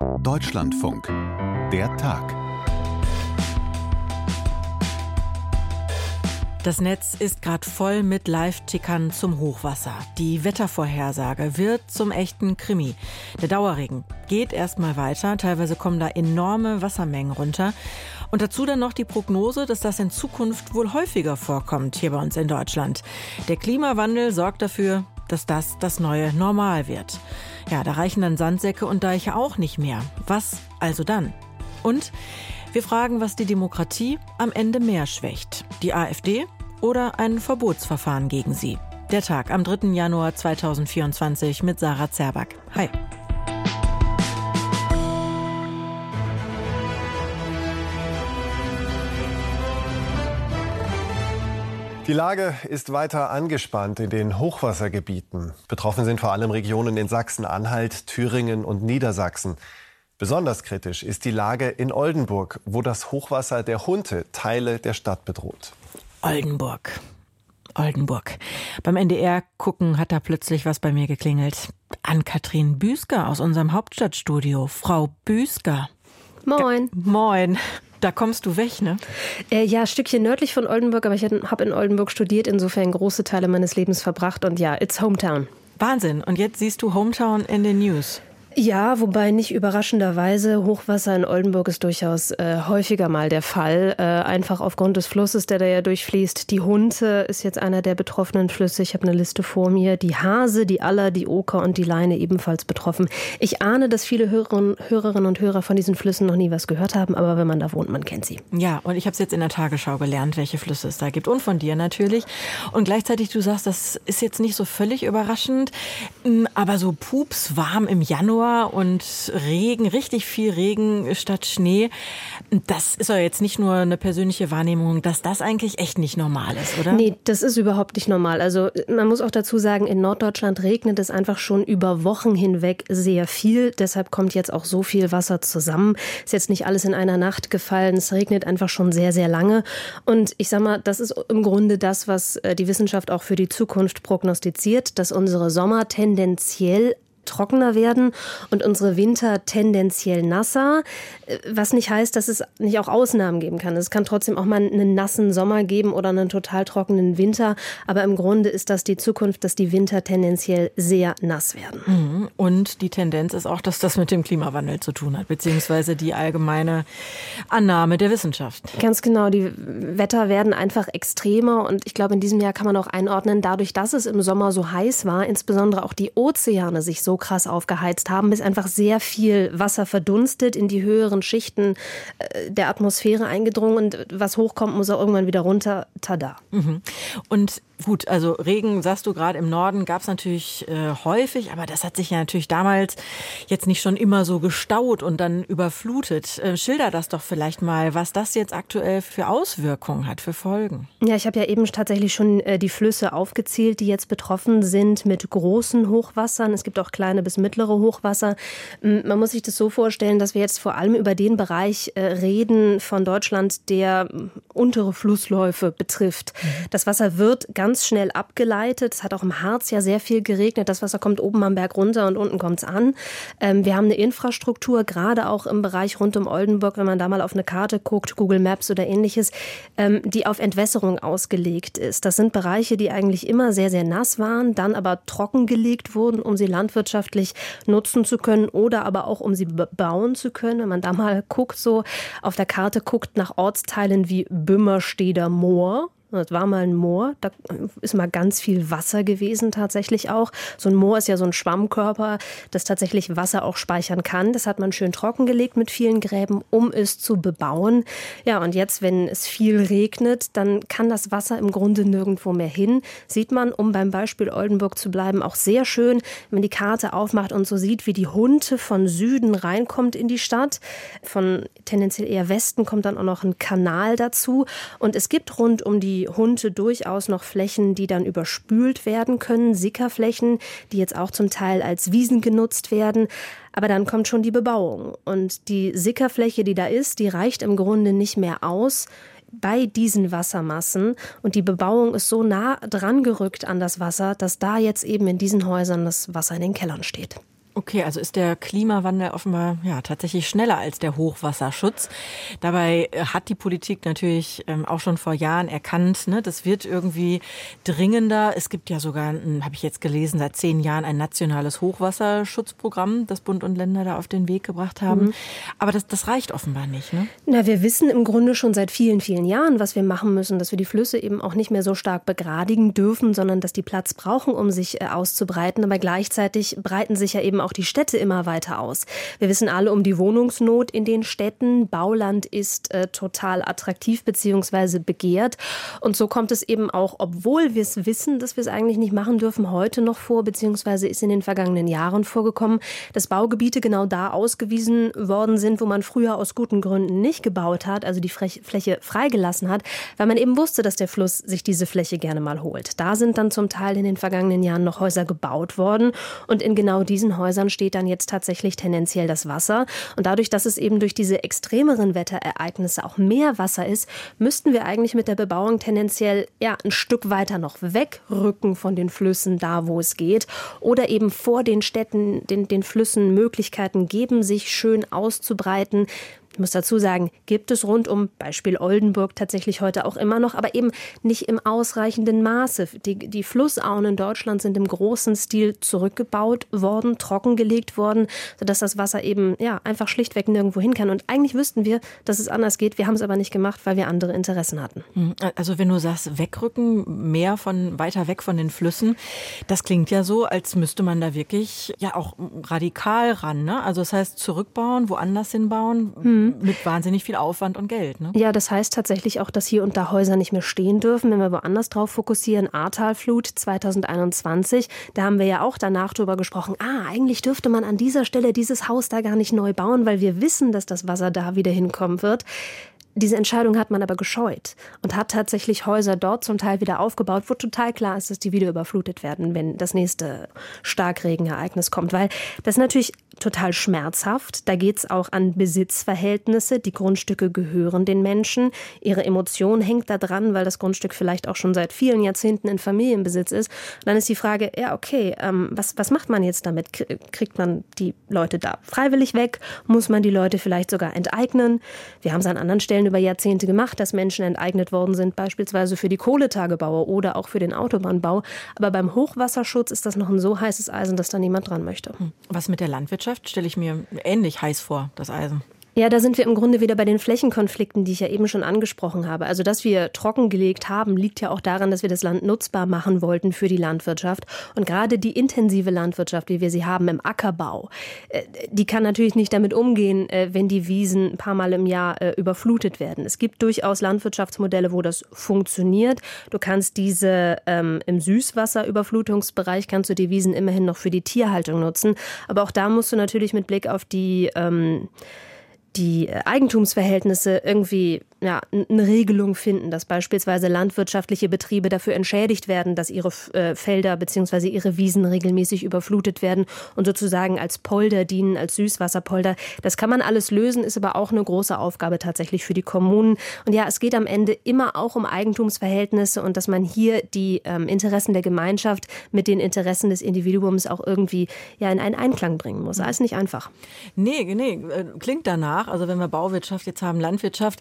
Deutschlandfunk. Der Tag. Das Netz ist gerade voll mit Live-Tickern zum Hochwasser. Die Wettervorhersage wird zum echten Krimi. Der Dauerregen geht erstmal weiter. Teilweise kommen da enorme Wassermengen runter. Und dazu dann noch die Prognose, dass das in Zukunft wohl häufiger vorkommt hier bei uns in Deutschland. Der Klimawandel sorgt dafür, dass das das neue Normal wird. Ja, da reichen dann Sandsäcke und Deiche auch nicht mehr. Was also dann? Und wir fragen, was die Demokratie am Ende mehr schwächt. Die AfD oder ein Verbotsverfahren gegen sie. Der Tag am 3. Januar 2024 mit Sarah Zerback. Hi. Die Lage ist weiter angespannt in den Hochwassergebieten. Betroffen sind vor allem Regionen in Sachsen-Anhalt, Thüringen und Niedersachsen. Besonders kritisch ist die Lage in Oldenburg, wo das Hochwasser der Hunte Teile der Stadt bedroht. Oldenburg. Oldenburg. Beim NDR gucken hat da plötzlich was bei mir geklingelt. An Kathrin Büsker aus unserem Hauptstadtstudio. Frau Büsker. Moin. Ga Moin. Da kommst du weg, ne? Äh, ja, Stückchen nördlich von Oldenburg, aber ich habe in Oldenburg studiert, insofern große Teile meines Lebens verbracht und ja, it's Hometown. Wahnsinn. Und jetzt siehst du Hometown in den News. Ja, wobei nicht überraschenderweise Hochwasser in Oldenburg ist durchaus äh, häufiger mal der Fall. Äh, einfach aufgrund des Flusses, der da ja durchfließt. Die Hunte ist jetzt einer der betroffenen Flüsse. Ich habe eine Liste vor mir. Die Hase, die Aller, die Oker und die Leine ebenfalls betroffen. Ich ahne, dass viele Hörerinnen, Hörerinnen und Hörer von diesen Flüssen noch nie was gehört haben, aber wenn man da wohnt, man kennt sie. Ja, und ich habe es jetzt in der Tagesschau gelernt, welche Flüsse es da gibt. Und von dir natürlich. Und gleichzeitig, du sagst, das ist jetzt nicht so völlig überraschend, hm, aber so pups warm im Januar Januar und Regen, richtig viel Regen statt Schnee. Das ist ja jetzt nicht nur eine persönliche Wahrnehmung, dass das eigentlich echt nicht normal ist, oder? Nee, das ist überhaupt nicht normal. Also man muss auch dazu sagen, in Norddeutschland regnet es einfach schon über Wochen hinweg sehr viel. Deshalb kommt jetzt auch so viel Wasser zusammen. Ist jetzt nicht alles in einer Nacht gefallen. Es regnet einfach schon sehr, sehr lange. Und ich sag mal, das ist im Grunde das, was äh, die Wissenschaft auch für die Zukunft prognostiziert, dass unsere Sommer tendenziell trockener werden und unsere Winter tendenziell nasser, äh, was nicht heißt, dass es nicht auch Ausnahmen geben kann. Es kann trotzdem auch mal einen nassen Sommer geben oder einen total trockenen Winter, aber im Grunde ist das die Zukunft, dass die Winter tendenziell sehr nass werden. Mhm. Und die Tendenz ist auch, dass das mit dem Klimawandel zu tun hat, beziehungsweise die allgemeine Annahme der Wissenschaft. Ganz genau, die Wetter werden einfach extremer und ich glaube, in diesem Jahr kann man auch einordnen, dadurch, dass es im Sommer so heiß war, insbesondere auch die Ozeane sich so krass aufgeheizt haben, ist einfach sehr viel Wasser verdunstet, in die höheren Schichten äh, der Atmosphäre eingedrungen und was hochkommt, muss auch irgendwann wieder runter. Tada. Mhm. Und Gut, also Regen, sagst du gerade im Norden, gab es natürlich äh, häufig, aber das hat sich ja natürlich damals jetzt nicht schon immer so gestaut und dann überflutet. Äh, schilder das doch vielleicht mal, was das jetzt aktuell für Auswirkungen hat, für Folgen. Ja, ich habe ja eben tatsächlich schon äh, die Flüsse aufgezählt, die jetzt betroffen sind mit großen Hochwassern. Es gibt auch kleine bis mittlere Hochwasser. Man muss sich das so vorstellen, dass wir jetzt vor allem über den Bereich äh, reden von Deutschland, der untere Flussläufe betrifft. Mhm. Das Wasser wird ganz ganz schnell abgeleitet. Es hat auch im Harz ja sehr viel geregnet. Das Wasser kommt oben am Berg runter und unten kommt es an. Ähm, wir haben eine Infrastruktur, gerade auch im Bereich rund um Oldenburg, wenn man da mal auf eine Karte guckt, Google Maps oder ähnliches, ähm, die auf Entwässerung ausgelegt ist. Das sind Bereiche, die eigentlich immer sehr, sehr nass waren, dann aber trockengelegt wurden, um sie landwirtschaftlich nutzen zu können oder aber auch um sie bauen zu können. Wenn man da mal guckt, so auf der Karte guckt nach Ortsteilen wie Bümmersteder Moor, das war mal ein Moor, da ist mal ganz viel Wasser gewesen tatsächlich auch. So ein Moor ist ja so ein Schwammkörper, das tatsächlich Wasser auch speichern kann. Das hat man schön trockengelegt mit vielen Gräben, um es zu bebauen. Ja, und jetzt, wenn es viel regnet, dann kann das Wasser im Grunde nirgendwo mehr hin. Sieht man, um beim Beispiel Oldenburg zu bleiben, auch sehr schön, wenn man die Karte aufmacht und so sieht, wie die Hunte von Süden reinkommt in die Stadt. Von tendenziell eher Westen kommt dann auch noch ein Kanal dazu. Und es gibt rund um die Hunde durchaus noch Flächen, die dann überspült werden können, Sickerflächen, die jetzt auch zum Teil als Wiesen genutzt werden. Aber dann kommt schon die Bebauung. Und die Sickerfläche, die da ist, die reicht im Grunde nicht mehr aus bei diesen Wassermassen. Und die Bebauung ist so nah dran gerückt an das Wasser, dass da jetzt eben in diesen Häusern das Wasser in den Kellern steht. Okay, also ist der Klimawandel offenbar ja tatsächlich schneller als der Hochwasserschutz. Dabei äh, hat die Politik natürlich ähm, auch schon vor Jahren erkannt, ne, das wird irgendwie dringender. Es gibt ja sogar, habe ich jetzt gelesen, seit zehn Jahren ein nationales Hochwasserschutzprogramm, das Bund und Länder da auf den Weg gebracht haben. Mhm. Aber das, das reicht offenbar nicht. Ne? Na, wir wissen im Grunde schon seit vielen, vielen Jahren, was wir machen müssen, dass wir die Flüsse eben auch nicht mehr so stark begradigen dürfen, sondern dass die Platz brauchen, um sich äh, auszubreiten. Aber gleichzeitig breiten sich ja eben auch die Städte immer weiter aus. Wir wissen alle um die Wohnungsnot in den Städten. Bauland ist äh, total attraktiv bzw. begehrt. Und so kommt es eben auch, obwohl wir es wissen, dass wir es eigentlich nicht machen dürfen, heute noch vor, beziehungsweise ist in den vergangenen Jahren vorgekommen, dass Baugebiete genau da ausgewiesen worden sind, wo man früher aus guten Gründen nicht gebaut hat, also die Fläche freigelassen hat, weil man eben wusste, dass der Fluss sich diese Fläche gerne mal holt. Da sind dann zum Teil in den vergangenen Jahren noch Häuser gebaut worden und in genau diesen Häusern Häusern steht dann jetzt tatsächlich tendenziell das Wasser. Und dadurch, dass es eben durch diese extremeren Wetterereignisse auch mehr Wasser ist, müssten wir eigentlich mit der Bebauung tendenziell ja, ein Stück weiter noch wegrücken von den Flüssen, da wo es geht. Oder eben vor den Städten, den, den Flüssen Möglichkeiten geben, sich schön auszubreiten. Ich muss dazu sagen, gibt es rund um Beispiel Oldenburg tatsächlich heute auch immer noch, aber eben nicht im ausreichenden Maße. Die, die Flussauen in Deutschland sind im großen Stil zurückgebaut worden, trockengelegt worden, sodass das Wasser eben ja einfach schlichtweg nirgendwo hin kann. Und eigentlich wüssten wir, dass es anders geht. Wir haben es aber nicht gemacht, weil wir andere Interessen hatten. Hm, also wenn du sagst, wegrücken, mehr von weiter weg von den Flüssen, das klingt ja so, als müsste man da wirklich ja auch radikal ran. Ne? Also das heißt zurückbauen, woanders hinbauen. Hm Mhm. Mit wahnsinnig viel Aufwand und Geld. Ne? Ja, das heißt tatsächlich auch, dass hier und da Häuser nicht mehr stehen dürfen. Wenn wir woanders drauf fokussieren, Ahrtalflut 2021, da haben wir ja auch danach drüber gesprochen, ah, eigentlich dürfte man an dieser Stelle dieses Haus da gar nicht neu bauen, weil wir wissen, dass das Wasser da wieder hinkommen wird. Diese Entscheidung hat man aber gescheut und hat tatsächlich Häuser dort zum Teil wieder aufgebaut, wo total klar ist, dass die wieder überflutet werden, wenn das nächste Starkregenereignis kommt. Weil das ist natürlich total schmerzhaft. Da geht es auch an Besitzverhältnisse. Die Grundstücke gehören den Menschen. Ihre Emotion hängt da dran, weil das Grundstück vielleicht auch schon seit vielen Jahrzehnten in Familienbesitz ist. Und dann ist die Frage, ja, okay, ähm, was, was macht man jetzt damit? Kriegt man die Leute da freiwillig weg? Muss man die Leute vielleicht sogar enteignen? Wir haben es an anderen Stellen über Jahrzehnte gemacht, dass Menschen enteignet worden sind, beispielsweise für die Kohletagebauer oder auch für den Autobahnbau. Aber beim Hochwasserschutz ist das noch ein so heißes Eisen, dass da niemand dran möchte. Hm. Was mit der Landwirtschaft stelle ich mir ähnlich heiß vor, das Eisen. Ja, da sind wir im Grunde wieder bei den Flächenkonflikten, die ich ja eben schon angesprochen habe. Also, dass wir trockengelegt haben, liegt ja auch daran, dass wir das Land nutzbar machen wollten für die Landwirtschaft. Und gerade die intensive Landwirtschaft, wie wir sie haben im Ackerbau, äh, die kann natürlich nicht damit umgehen, äh, wenn die Wiesen ein paar Mal im Jahr äh, überflutet werden. Es gibt durchaus Landwirtschaftsmodelle, wo das funktioniert. Du kannst diese ähm, im Süßwasserüberflutungsbereich kannst du die Wiesen immerhin noch für die Tierhaltung nutzen. Aber auch da musst du natürlich mit Blick auf die ähm, die Eigentumsverhältnisse irgendwie ja, eine Regelung finden, dass beispielsweise landwirtschaftliche Betriebe dafür entschädigt werden, dass ihre äh, Felder bzw. ihre Wiesen regelmäßig überflutet werden und sozusagen als Polder dienen, als Süßwasserpolder. Das kann man alles lösen, ist aber auch eine große Aufgabe tatsächlich für die Kommunen. Und ja, es geht am Ende immer auch um Eigentumsverhältnisse und dass man hier die ähm, Interessen der Gemeinschaft mit den Interessen des Individuums auch irgendwie ja in einen Einklang bringen muss. Alles nicht einfach. Nee, nee, äh, klingt danach. Also wenn wir Bauwirtschaft jetzt haben, Landwirtschaft,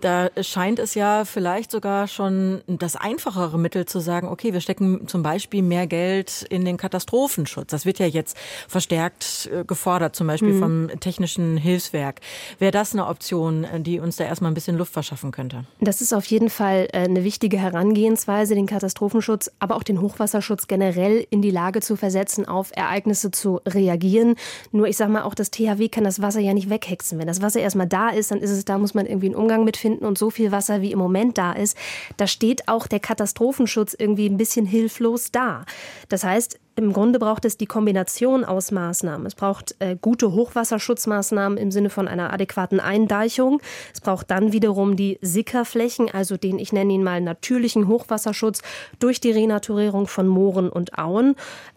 da scheint es ja vielleicht sogar schon das einfachere Mittel zu sagen, okay, wir stecken zum Beispiel mehr Geld in den Katastrophenschutz. Das wird ja jetzt verstärkt äh, gefordert, zum Beispiel mhm. vom Technischen Hilfswerk. Wäre das eine Option, äh, die uns da erstmal ein bisschen Luft verschaffen könnte? Das ist auf jeden Fall äh, eine wichtige Herangehensweise, den Katastrophenschutz, aber auch den Hochwasserschutz generell in die Lage zu versetzen, auf Ereignisse zu reagieren. Nur ich sage mal, auch das THW kann das Wasser ja nicht weghexen. Wenn das Wasser erstmal da ist, dann ist es da, muss man irgendwie einen Umgang mit finden und so viel Wasser wie im Moment da ist, da steht auch der Katastrophenschutz irgendwie ein bisschen hilflos da. Das heißt, im Grunde braucht es die Kombination aus Maßnahmen. Es braucht äh, gute Hochwasserschutzmaßnahmen im Sinne von einer adäquaten Eindeichung. Es braucht dann wiederum die Sickerflächen, also den, ich nenne ihn mal natürlichen Hochwasserschutz durch die Renaturierung von Mooren und Auen.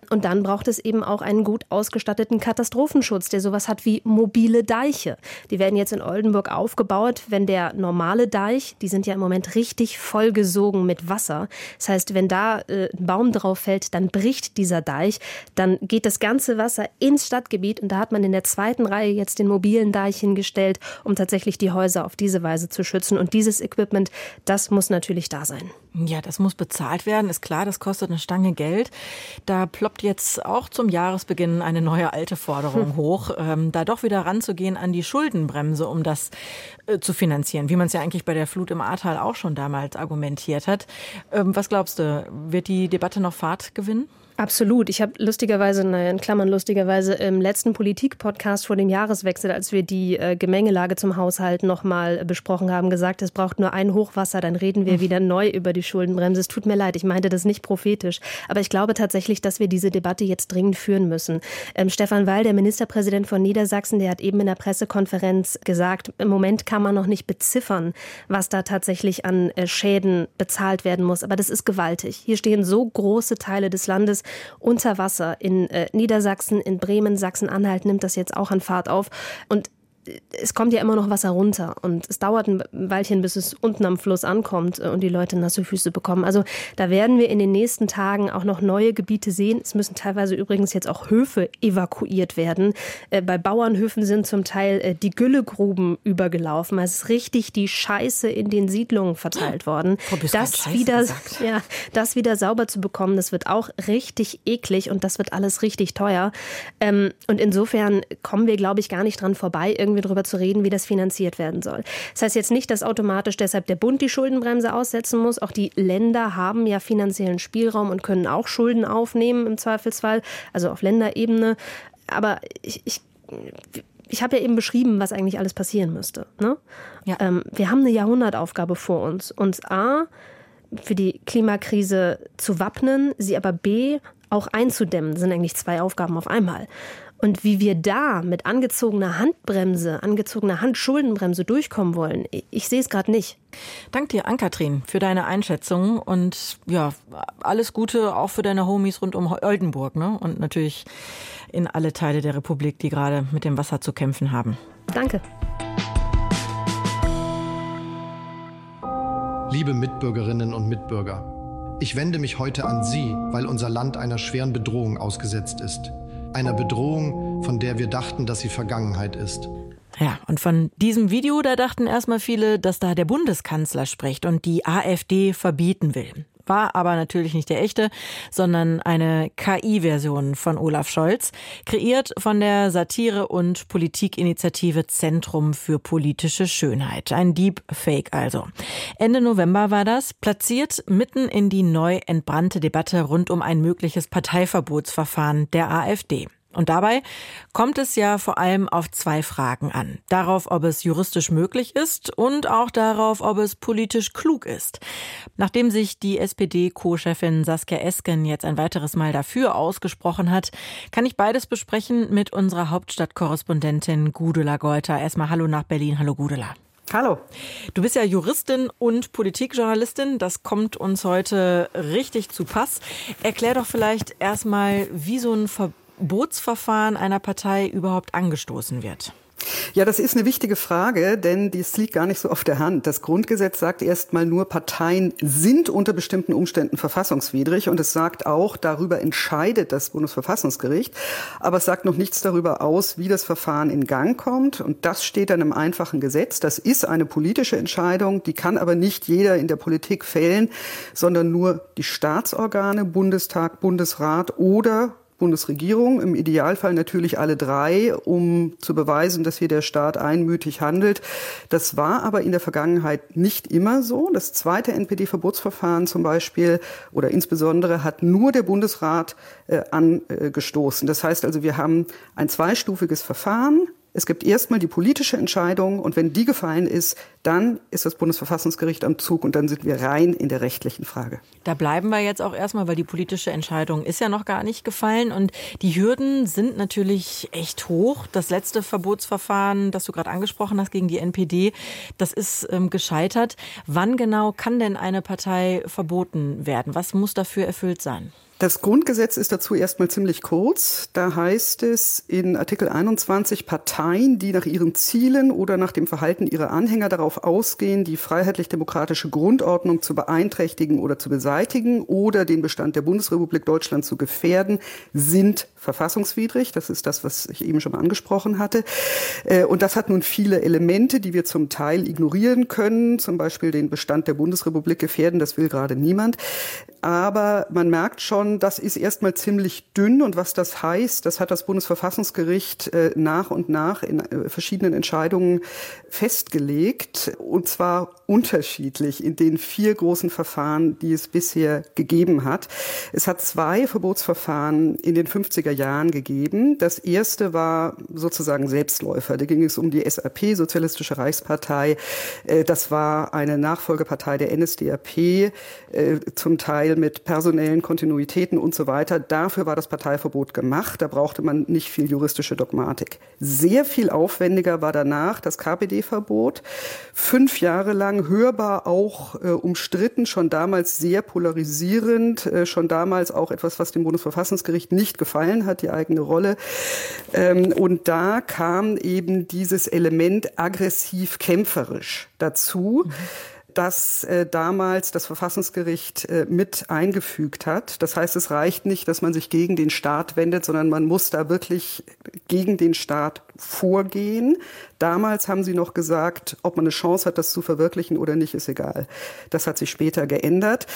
Und dann braucht es eben auch einen gut ausgestatteten Katastrophenschutz, der sowas hat wie mobile Deiche. Die werden jetzt in Oldenburg aufgebaut, wenn der normale Deich, die sind ja im Moment richtig vollgesogen mit Wasser. Das heißt, wenn da äh, ein Baum drauf fällt, dann bricht dieser Deich, dann geht das ganze Wasser ins Stadtgebiet und da hat man in der zweiten Reihe jetzt den mobilen Deich hingestellt, um tatsächlich die Häuser auf diese Weise zu schützen. Und dieses Equipment, das muss natürlich da sein. Ja, das muss bezahlt werden, ist klar, das kostet eine Stange Geld. Da ploppt jetzt auch zum Jahresbeginn eine neue alte Forderung hm. hoch, ähm, da doch wieder ranzugehen an die Schuldenbremse, um das äh, zu finanzieren, wie man es ja eigentlich bei der Flut im Ahrtal auch schon damals argumentiert hat. Ähm, was glaubst du, wird die Debatte noch Fahrt gewinnen? Absolut. Ich habe lustigerweise, naja, in Klammern lustigerweise, im letzten Politik-Podcast vor dem Jahreswechsel, als wir die äh, Gemengelage zum Haushalt nochmal besprochen haben, gesagt, es braucht nur ein Hochwasser, dann reden wir hm. wieder neu über die Schuldenbremse. Es tut mir leid, ich meinte das nicht prophetisch. Aber ich glaube tatsächlich, dass wir diese Debatte jetzt dringend führen müssen. Ähm, Stefan Weil, der Ministerpräsident von Niedersachsen, der hat eben in der Pressekonferenz gesagt, im Moment kann man noch nicht beziffern, was da tatsächlich an äh, Schäden bezahlt werden muss. Aber das ist gewaltig. Hier stehen so große Teile des Landes unter Wasser. In äh, Niedersachsen, in Bremen, Sachsen-Anhalt nimmt das jetzt auch an Fahrt auf. Und es kommt ja immer noch Wasser runter und es dauert ein Weilchen, bis es unten am Fluss ankommt äh, und die Leute nasse Füße bekommen. Also da werden wir in den nächsten Tagen auch noch neue Gebiete sehen. Es müssen teilweise übrigens jetzt auch Höfe evakuiert werden. Äh, bei Bauernhöfen sind zum Teil äh, die Güllegruben übergelaufen. Es ist richtig die Scheiße in den Siedlungen verteilt worden. Oh, das wieder, ja, das wieder sauber zu bekommen, das wird auch richtig eklig und das wird alles richtig teuer. Ähm, und insofern kommen wir, glaube ich, gar nicht dran vorbei, irgendwie wir darüber zu reden, wie das finanziert werden soll. Das heißt jetzt nicht, dass automatisch deshalb der Bund die Schuldenbremse aussetzen muss. Auch die Länder haben ja finanziellen Spielraum und können auch Schulden aufnehmen im Zweifelsfall, also auf Länderebene. Aber ich, ich ich habe ja eben beschrieben, was eigentlich alles passieren müsste. Ne? Ja. Ähm, wir haben eine Jahrhundertaufgabe vor uns. Uns A, für die Klimakrise zu wappnen, sie aber B, auch einzudämmen. Das sind eigentlich zwei Aufgaben auf einmal. Und wie wir da mit angezogener Handbremse, angezogener Handschuldenbremse durchkommen wollen, ich sehe es gerade nicht. Dank dir, Ann-Kathrin, für deine Einschätzung und ja, alles Gute auch für deine Homies rund um Oldenburg ne? und natürlich in alle Teile der Republik, die gerade mit dem Wasser zu kämpfen haben. Danke. Liebe Mitbürgerinnen und Mitbürger, ich wende mich heute an Sie, weil unser Land einer schweren Bedrohung ausgesetzt ist einer Bedrohung, von der wir dachten, dass sie Vergangenheit ist. Ja, und von diesem Video, da dachten erstmal viele, dass da der Bundeskanzler spricht und die AfD verbieten will. War aber natürlich nicht der echte, sondern eine KI-Version von Olaf Scholz, kreiert von der Satire- und Politikinitiative Zentrum für politische Schönheit. Ein Deepfake also. Ende November war das, platziert mitten in die neu entbrannte Debatte rund um ein mögliches Parteiverbotsverfahren der AfD. Und dabei kommt es ja vor allem auf zwei Fragen an. Darauf, ob es juristisch möglich ist und auch darauf, ob es politisch klug ist. Nachdem sich die SPD-Co-Chefin Saskia Esken jetzt ein weiteres Mal dafür ausgesprochen hat, kann ich beides besprechen mit unserer Hauptstadtkorrespondentin Gudula Golter. Erstmal Hallo nach Berlin. Hallo Gudula. Hallo. Du bist ja Juristin und Politikjournalistin. Das kommt uns heute richtig zu Pass. Erklär doch vielleicht erstmal, wie so ein Verbot Bootsverfahren einer Partei überhaupt angestoßen wird? Ja, das ist eine wichtige Frage, denn dies liegt gar nicht so auf der Hand. Das Grundgesetz sagt erstmal nur, Parteien sind unter bestimmten Umständen verfassungswidrig und es sagt auch, darüber entscheidet das Bundesverfassungsgericht, aber es sagt noch nichts darüber aus, wie das Verfahren in Gang kommt und das steht dann im einfachen Gesetz. Das ist eine politische Entscheidung, die kann aber nicht jeder in der Politik fällen, sondern nur die Staatsorgane, Bundestag, Bundesrat oder Bundesregierung, im Idealfall natürlich alle drei, um zu beweisen, dass hier der Staat einmütig handelt. Das war aber in der Vergangenheit nicht immer so. Das zweite NPD-Verbotsverfahren zum Beispiel oder insbesondere hat nur der Bundesrat äh, angestoßen. Das heißt also, wir haben ein zweistufiges Verfahren es gibt erstmal die politische Entscheidung und wenn die gefallen ist, dann ist das Bundesverfassungsgericht am Zug und dann sind wir rein in der rechtlichen Frage. Da bleiben wir jetzt auch erstmal, weil die politische Entscheidung ist ja noch gar nicht gefallen und die Hürden sind natürlich echt hoch. Das letzte Verbotsverfahren, das du gerade angesprochen hast gegen die NPD, das ist ähm, gescheitert. Wann genau kann denn eine Partei verboten werden? Was muss dafür erfüllt sein? Das Grundgesetz ist dazu erstmal ziemlich kurz. Da heißt es in Artikel 21 Parteien, die nach ihren Zielen oder nach dem Verhalten ihrer Anhänger darauf ausgehen, die freiheitlich-demokratische Grundordnung zu beeinträchtigen oder zu beseitigen oder den Bestand der Bundesrepublik Deutschland zu gefährden, sind verfassungswidrig. Das ist das, was ich eben schon mal angesprochen hatte. Äh, und das hat nun viele Elemente, die wir zum Teil ignorieren können. Zum Beispiel den Bestand der Bundesrepublik gefährden. Das will gerade niemand. Aber man merkt schon, das ist erstmal ziemlich dünn. Und was das heißt, das hat das Bundesverfassungsgericht äh, nach und nach in äh, verschiedenen Entscheidungen festgelegt. Und zwar unterschiedlich in den vier großen Verfahren, die es bisher gegeben hat. Es hat zwei Verbotsverfahren in den 50er Jahren gegeben. Das erste war sozusagen Selbstläufer. Da ging es um die SAP, Sozialistische Reichspartei. Äh, das war eine Nachfolgepartei der NSDAP, zum Teil mit personellen Kontinuitäten und so weiter. Dafür war das Parteiverbot gemacht. Da brauchte man nicht viel juristische Dogmatik. Sehr viel aufwendiger war danach das KPD-Verbot. Fünf Jahre lang hörbar auch äh, umstritten, schon damals sehr polarisierend, äh, schon damals auch etwas, was dem Bundesverfassungsgericht nicht gefallen hat, die eigene Rolle. Ähm, und da kam eben dieses Element aggressiv kämpferisch dazu. Mhm das äh, damals das Verfassungsgericht äh, mit eingefügt hat. Das heißt, es reicht nicht, dass man sich gegen den Staat wendet, sondern man muss da wirklich gegen den Staat vorgehen. Damals haben sie noch gesagt, ob man eine Chance hat, das zu verwirklichen oder nicht, ist egal. Das hat sich später geändert.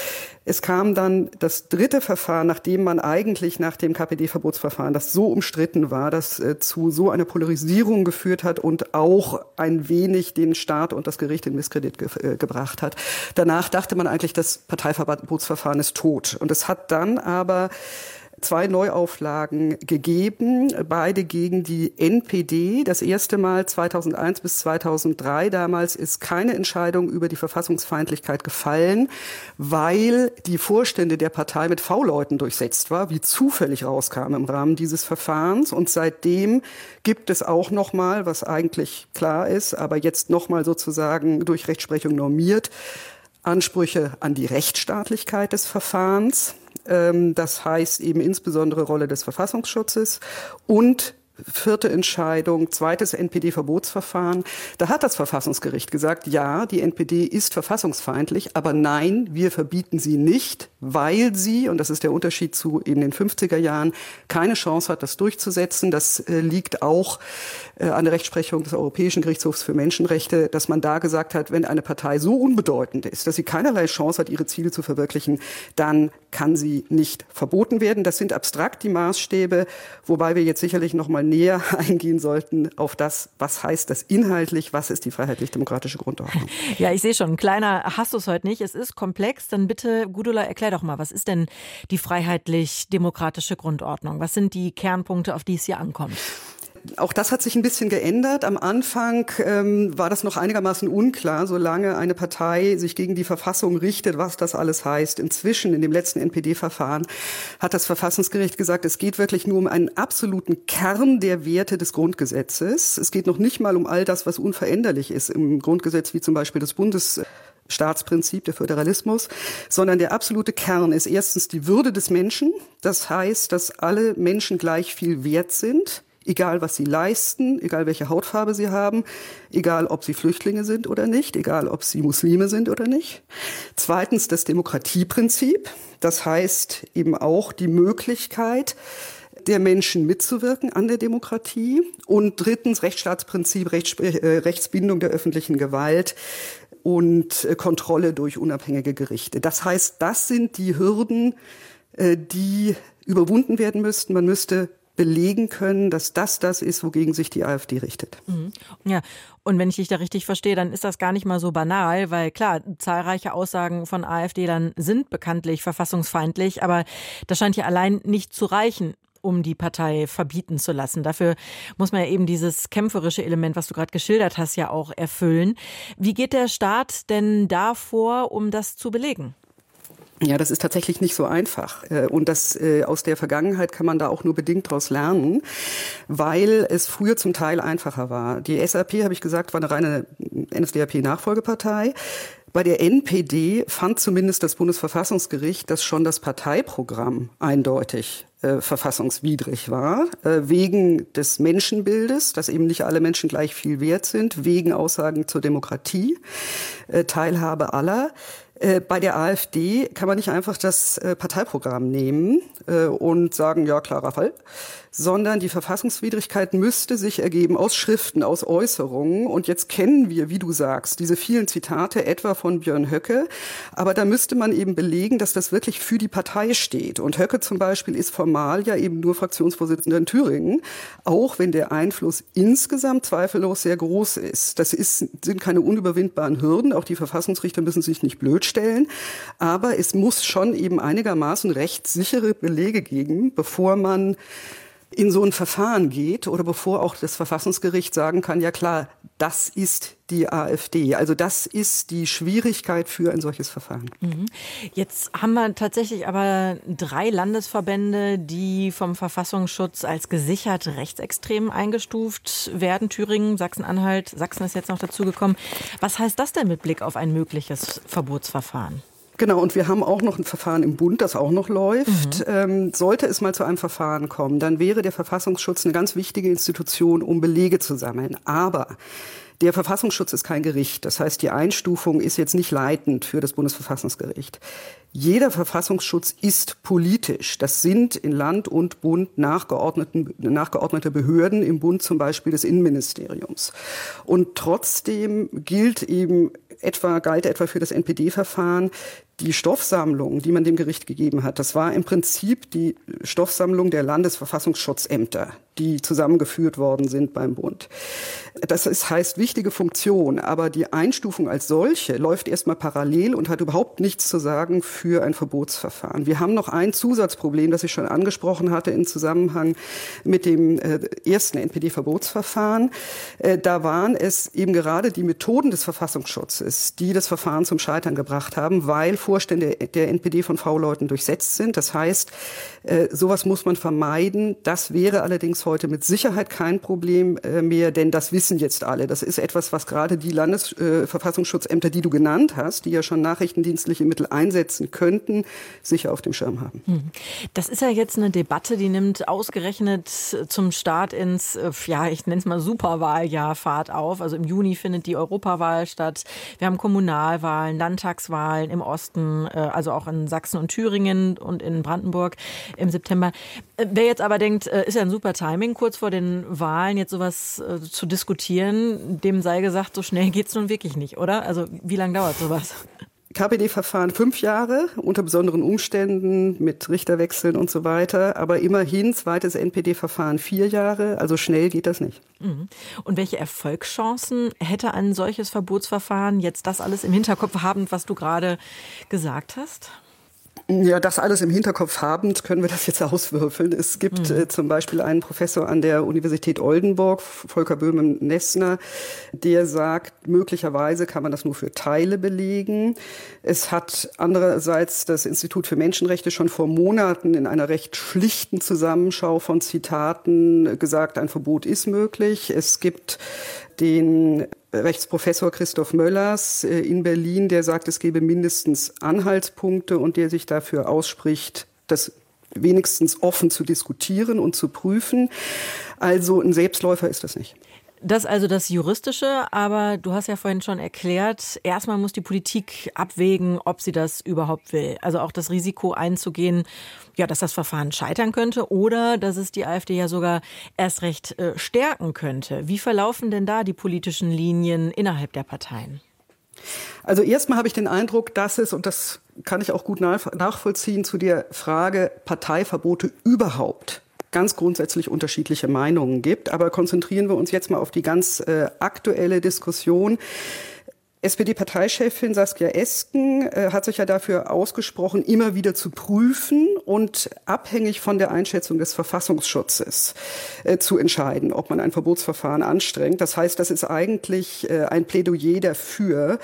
Es kam dann das dritte Verfahren, nachdem man eigentlich nach dem KPD-Verbotsverfahren, das so umstritten war, das äh, zu so einer Polarisierung geführt hat und auch ein wenig den Staat und das Gericht in Misskredit ge äh, gebracht hat. Danach dachte man eigentlich, das Parteiverbotsverfahren ist tot. Und es hat dann aber zwei Neuauflagen gegeben, beide gegen die NPD. Das erste Mal 2001 bis 2003. Damals ist keine Entscheidung über die Verfassungsfeindlichkeit gefallen, weil die Vorstände der Partei mit V-Leuten durchsetzt war, wie zufällig rauskam im Rahmen dieses Verfahrens. Und seitdem gibt es auch noch mal, was eigentlich klar ist, aber jetzt noch mal sozusagen durch Rechtsprechung normiert, Ansprüche an die Rechtsstaatlichkeit des Verfahrens. Ähm, das heißt eben insbesondere Rolle des Verfassungsschutzes und vierte Entscheidung, zweites NPD-Verbotsverfahren. Da hat das Verfassungsgericht gesagt, ja, die NPD ist verfassungsfeindlich, aber nein, wir verbieten sie nicht, weil sie, und das ist der Unterschied zu eben den 50er Jahren, keine Chance hat, das durchzusetzen. Das äh, liegt auch äh, an der Rechtsprechung des Europäischen Gerichtshofs für Menschenrechte, dass man da gesagt hat, wenn eine Partei so unbedeutend ist, dass sie keinerlei Chance hat, ihre Ziele zu verwirklichen, dann kann sie nicht verboten werden. Das sind abstrakt die Maßstäbe, wobei wir jetzt sicherlich noch mal näher eingehen sollten auf das, was heißt das inhaltlich, was ist die freiheitlich-demokratische Grundordnung. Ja, ich sehe schon, kleiner hast du es heute nicht. Es ist komplex. Dann bitte, Gudula, erklär doch mal, was ist denn die freiheitlich-demokratische Grundordnung? Was sind die Kernpunkte, auf die es hier ankommt? Auch das hat sich ein bisschen geändert. Am Anfang ähm, war das noch einigermaßen unklar, solange eine Partei sich gegen die Verfassung richtet, was das alles heißt. Inzwischen, in dem letzten NPD-Verfahren, hat das Verfassungsgericht gesagt, es geht wirklich nur um einen absoluten Kern der Werte des Grundgesetzes. Es geht noch nicht mal um all das, was unveränderlich ist im Grundgesetz, wie zum Beispiel das Bundes Staatsprinzip, der Föderalismus, sondern der absolute Kern ist erstens die Würde des Menschen. Das heißt, dass alle Menschen gleich viel wert sind egal was sie leisten, egal welche Hautfarbe sie haben, egal ob sie Flüchtlinge sind oder nicht, egal ob sie Muslime sind oder nicht. Zweitens das Demokratieprinzip, das heißt eben auch die Möglichkeit, der Menschen mitzuwirken an der Demokratie. Und drittens Rechtsstaatsprinzip, Rechts, äh, Rechtsbindung der öffentlichen Gewalt und äh, Kontrolle durch unabhängige Gerichte. Das heißt, das sind die Hürden, äh, die überwunden werden müssten. Man müsste belegen können, dass das das ist, wogegen sich die AfD richtet. Mhm. Ja, und wenn ich dich da richtig verstehe, dann ist das gar nicht mal so banal, weil klar, zahlreiche Aussagen von AfD dann sind bekanntlich verfassungsfeindlich, aber das scheint ja allein nicht zu reichen um die Partei verbieten zu lassen. Dafür muss man ja eben dieses kämpferische Element, was du gerade geschildert hast, ja auch erfüllen. Wie geht der Staat denn da vor, um das zu belegen? Ja, das ist tatsächlich nicht so einfach. Äh, und das äh, aus der Vergangenheit kann man da auch nur bedingt daraus lernen, weil es früher zum Teil einfacher war. Die SAP, habe ich gesagt, war eine reine NSDAP-Nachfolgepartei. Bei der NPD fand zumindest das Bundesverfassungsgericht, dass schon das Parteiprogramm eindeutig äh, verfassungswidrig war, äh, wegen des Menschenbildes, dass eben nicht alle Menschen gleich viel wert sind, wegen Aussagen zur Demokratie, äh, Teilhabe aller. Äh, bei der AfD kann man nicht einfach das äh, Parteiprogramm nehmen äh, und sagen, ja, klarer Fall, sondern die Verfassungswidrigkeit müsste sich ergeben aus Schriften, aus Äußerungen. Und jetzt kennen wir, wie du sagst, diese vielen Zitate etwa von Björn Höcke. Aber da müsste man eben belegen, dass das wirklich für die Partei steht. Und Höcke zum Beispiel ist formal ja eben nur Fraktionsvorsitzender in Thüringen, auch wenn der Einfluss insgesamt zweifellos sehr groß ist. Das ist, sind keine unüberwindbaren Hürden. Auch die Verfassungsrichter müssen sich nicht blöd stellen. Aber es muss schon eben einigermaßen rechtssichere Belege geben, bevor man in so ein Verfahren geht oder bevor auch das Verfassungsgericht sagen kann, ja klar, das ist die AfD. Also das ist die Schwierigkeit für ein solches Verfahren. Mhm. Jetzt haben wir tatsächlich aber drei Landesverbände, die vom Verfassungsschutz als gesichert rechtsextrem eingestuft werden. Thüringen, Sachsen-Anhalt, Sachsen ist jetzt noch dazugekommen. Was heißt das denn mit Blick auf ein mögliches Verbotsverfahren? Genau, und wir haben auch noch ein Verfahren im Bund, das auch noch läuft. Mhm. Ähm, sollte es mal zu einem Verfahren kommen, dann wäre der Verfassungsschutz eine ganz wichtige Institution, um Belege zu sammeln. Aber der Verfassungsschutz ist kein Gericht. Das heißt, die Einstufung ist jetzt nicht leitend für das Bundesverfassungsgericht. Jeder Verfassungsschutz ist politisch. Das sind in Land und Bund nachgeordnete Behörden, im Bund zum Beispiel des Innenministeriums. Und trotzdem gilt eben etwa, galt etwa für das NPD-Verfahren die Stoffsammlung, die man dem Gericht gegeben hat, das war im Prinzip die Stoffsammlung der Landesverfassungsschutzämter, die zusammengeführt worden sind beim Bund. Das ist, heißt wichtige Funktion, aber die Einstufung als solche läuft erstmal parallel und hat überhaupt nichts zu sagen für ein Verbotsverfahren. Wir haben noch ein Zusatzproblem, das ich schon angesprochen hatte im Zusammenhang mit dem äh, ersten NPD-Verbotsverfahren. Äh, da waren es eben gerade die Methoden des Verfassungsschutzes, die das Verfahren zum Scheitern gebracht haben, weil Vorstände der NPD von V-Leuten durchsetzt sind. Das heißt, äh, sowas muss man vermeiden. Das wäre allerdings heute mit Sicherheit kein Problem äh, mehr, denn das wissen jetzt alle. Das ist etwas, was gerade die Landesverfassungsschutzämter, die du genannt hast, die ja schon nachrichtendienstliche Mittel einsetzen könnten, sicher auf dem Schirm haben. Hm. Das ist ja jetzt eine Debatte, die nimmt ausgerechnet zum Start ins, äh, ja, ich nenne es mal Superwahljahr Fahrt auf. Also im Juni findet die Europawahl statt. Wir haben Kommunalwahlen, Landtagswahlen im Osten. Äh, also auch in Sachsen und Thüringen und in Brandenburg im September. Äh, wer jetzt aber denkt, äh, ist ja ein super Timing, kurz vor den Wahlen jetzt sowas zu diskutieren, dem sei gesagt, so schnell geht es nun wirklich nicht, oder? Also wie lange dauert sowas? KPD-Verfahren fünf Jahre unter besonderen Umständen mit Richterwechseln und so weiter. Aber immerhin zweites NPD-Verfahren vier Jahre. Also schnell geht das nicht. Mhm. Und welche Erfolgschancen hätte ein solches Verbotsverfahren jetzt das alles im Hinterkopf habend, was du gerade gesagt hast? Ja, das alles im Hinterkopf habend können wir das jetzt auswürfeln. Es gibt mhm. äh, zum Beispiel einen Professor an der Universität Oldenburg, Volker Böhmen-Nessner, der sagt, möglicherweise kann man das nur für Teile belegen. Es hat andererseits das Institut für Menschenrechte schon vor Monaten in einer recht schlichten Zusammenschau von Zitaten gesagt, ein Verbot ist möglich. Es gibt den Rechtsprofessor Christoph Möllers äh, in Berlin, der sagt, es gebe mindestens Anhaltspunkte und der sich dafür ausspricht, das wenigstens offen zu diskutieren und zu prüfen. Also ein Selbstläufer ist das nicht. Das also das Juristische, aber du hast ja vorhin schon erklärt, erstmal muss die Politik abwägen, ob sie das überhaupt will. Also auch das Risiko einzugehen, ja, dass das Verfahren scheitern könnte oder dass es die AfD ja sogar erst recht äh, stärken könnte. Wie verlaufen denn da die politischen Linien innerhalb der Parteien? Also erstmal habe ich den Eindruck, dass es, und das kann ich auch gut nachvollziehen, zu der Frage Parteiverbote überhaupt ganz grundsätzlich unterschiedliche Meinungen gibt. Aber konzentrieren wir uns jetzt mal auf die ganz äh, aktuelle Diskussion. SPD-Parteichefin Saskia Esken äh, hat sich ja dafür ausgesprochen, immer wieder zu prüfen und abhängig von der Einschätzung des Verfassungsschutzes äh, zu entscheiden, ob man ein Verbotsverfahren anstrengt. Das heißt, das ist eigentlich äh, ein Plädoyer dafür.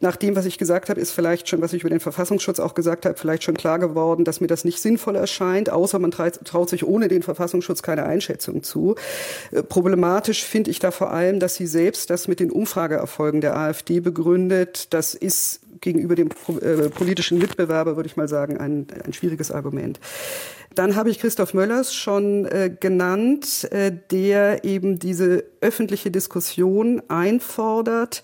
Nach dem, was ich gesagt habe, ist vielleicht schon, was ich über den Verfassungsschutz auch gesagt habe, vielleicht schon klar geworden, dass mir das nicht sinnvoll erscheint, außer man traut sich ohne den Verfassungsschutz keine Einschätzung zu. Äh, problematisch finde ich da vor allem, dass sie selbst das mit den Umfrageerfolgen der AfD begründet. Das ist gegenüber dem äh, politischen Mitbewerber, würde ich mal sagen, ein, ein schwieriges Argument. Dann habe ich Christoph Möllers schon äh, genannt, äh, der eben diese öffentliche Diskussion einfordert.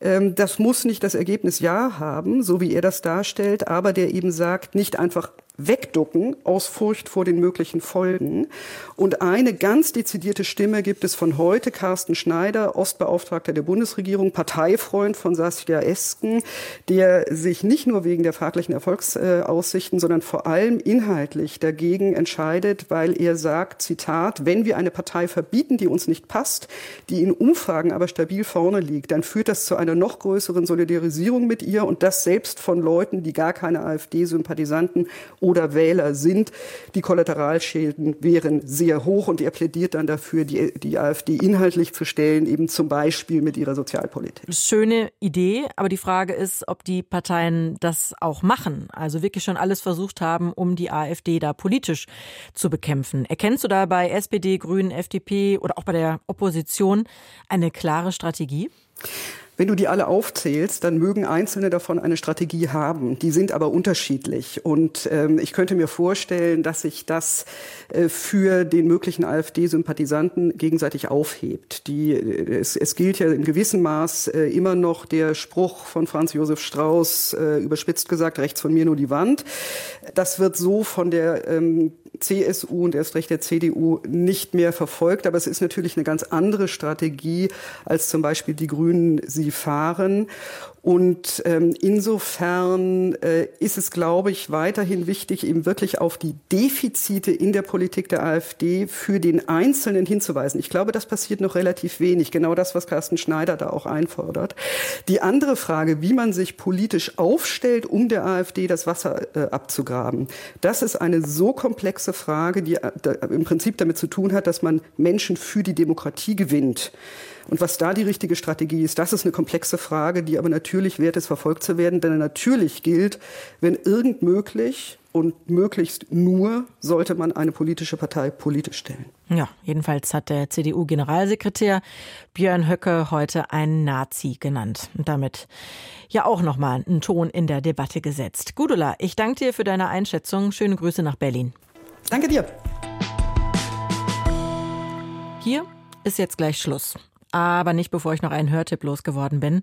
Ähm, das muss nicht das Ergebnis Ja haben, so wie er das darstellt, aber der eben sagt, nicht einfach wegducken aus Furcht vor den möglichen Folgen. Und eine ganz dezidierte Stimme gibt es von heute, Carsten Schneider, Ostbeauftragter der Bundesregierung, Parteifreund von Saskia Esken, der sich nicht nur wegen der fraglichen Erfolgsaussichten, sondern vor allem inhaltlich dagegen entscheidet, weil er sagt, Zitat, wenn wir eine Partei verbieten, die uns nicht passt, die in Umfragen aber stabil vorne liegt, dann führt das zu einer noch größeren Solidarisierung mit ihr und das selbst von Leuten, die gar keine AfD-Sympathisanten oder Wähler sind. Die Kollateralschäden wären sehr hoch und er plädiert dann dafür, die, die AfD inhaltlich zu stellen, eben zum Beispiel mit ihrer Sozialpolitik. Schöne Idee, aber die Frage ist, ob die Parteien das auch machen, also wirklich schon alles versucht haben, um die AfD da politisch zu bekämpfen. Erkennst du da bei SPD, Grünen, FDP oder auch bei der Opposition eine klare Strategie? Wenn du die alle aufzählst, dann mögen einzelne davon eine Strategie haben. Die sind aber unterschiedlich. Und ähm, ich könnte mir vorstellen, dass sich das äh, für den möglichen AfD-Sympathisanten gegenseitig aufhebt. Die, äh, es, es, gilt ja in gewissem Maß äh, immer noch der Spruch von Franz Josef Strauß, äh, überspitzt gesagt, rechts von mir nur die Wand. Das wird so von der ähm, CSU und erst recht der CDU nicht mehr verfolgt. Aber es ist natürlich eine ganz andere Strategie, als zum Beispiel die Grünen sie fahren. Und ähm, insofern äh, ist es, glaube ich, weiterhin wichtig, eben wirklich auf die Defizite in der Politik der AfD für den Einzelnen hinzuweisen. Ich glaube, das passiert noch relativ wenig. Genau das, was Carsten Schneider da auch einfordert. Die andere Frage, wie man sich politisch aufstellt, um der AfD das Wasser äh, abzugraben, das ist eine so komplexe Frage, die äh, im Prinzip damit zu tun hat, dass man Menschen für die Demokratie gewinnt. Und was da die richtige Strategie ist, das ist eine komplexe Frage, die aber natürlich wert ist, verfolgt zu werden. Denn natürlich gilt, wenn irgend möglich und möglichst nur sollte man eine politische Partei politisch stellen. Ja, jedenfalls hat der CDU-Generalsekretär Björn Höcke heute einen Nazi genannt und damit ja auch nochmal einen Ton in der Debatte gesetzt. Gudula, ich danke dir für deine Einschätzung. Schöne Grüße nach Berlin. Danke dir. Hier ist jetzt gleich Schluss. Aber nicht bevor ich noch einen Hörtipp losgeworden bin.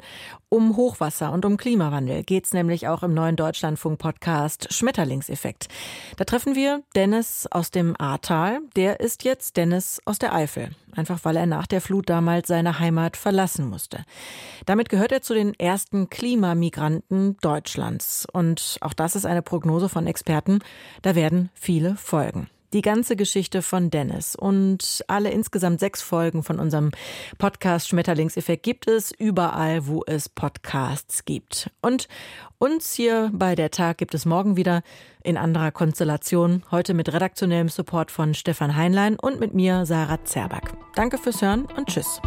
Um Hochwasser und um Klimawandel geht's nämlich auch im neuen Deutschlandfunk-Podcast Schmetterlingseffekt. Da treffen wir Dennis aus dem Ahrtal. Der ist jetzt Dennis aus der Eifel. Einfach weil er nach der Flut damals seine Heimat verlassen musste. Damit gehört er zu den ersten Klimamigranten Deutschlands. Und auch das ist eine Prognose von Experten. Da werden viele folgen. Die ganze Geschichte von Dennis und alle insgesamt sechs Folgen von unserem Podcast Schmetterlingseffekt gibt es überall, wo es Podcasts gibt. Und uns hier bei der Tag gibt es morgen wieder in anderer Konstellation. Heute mit redaktionellem Support von Stefan Heinlein und mit mir, Sarah Zerback. Danke fürs Hören und Tschüss.